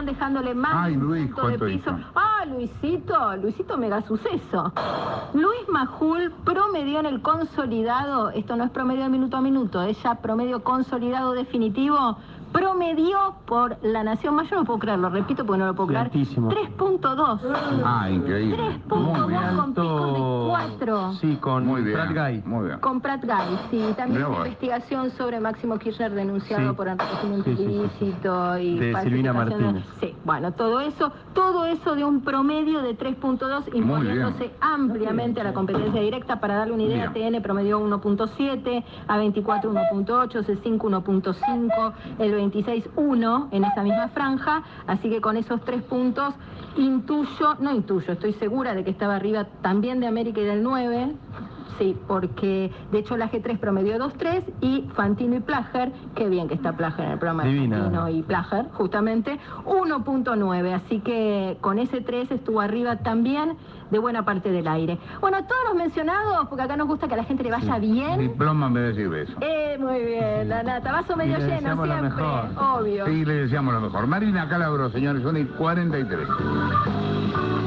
Dejándole más Ay, Luis, de ¿cuánto piso. hizo? Ah, Luisito, Luisito mega suceso. Luis Majul promedió en el consolidado, esto no es promedio de minuto a minuto, es ya promedio consolidado definitivo, promedió por la Nación Mayor, no puedo creerlo, repito porque no lo puedo creer, altísimo. 3.2. Ah, increíble. 3.2 de 4. Sí, con Muy bien. Pratt Guy. Muy bien. Con Pratt Guy, sí. También una investigación sobre Máximo Kirchner denunciado Sí. por enriquecimiento Sí, sí, sí, sí. ilícito y De Silvina Martínez. Sí, bueno, todo eso, todo eso de un promedio de 3.2 imponiéndose ampliamente a la competencia directa. Para darle una idea, Bien. TN promedió 1.7, A24 1.8, C5 1.5, el 26 1 en esa misma franja. Así que con esos tres puntos intuyo, no intuyo, estoy segura de que estaba arriba también de América y del 9. Sí, porque de hecho la G3 promedió 2.3 y Fantino y Plager, qué bien que está Plager en el programa Divina. de Fantino y Plager, justamente, 1.9. Así que con ese 3 estuvo arriba también de buena parte del aire. Bueno, todos los mencionados, porque acá nos gusta que a la gente le vaya bien. Diploma en vez de decir eso. Eh, muy bien, la nata, vaso medio le lleno lo siempre, mejor. obvio. Sí, le deseamos lo mejor. Marina Calabro, señores, son y 43.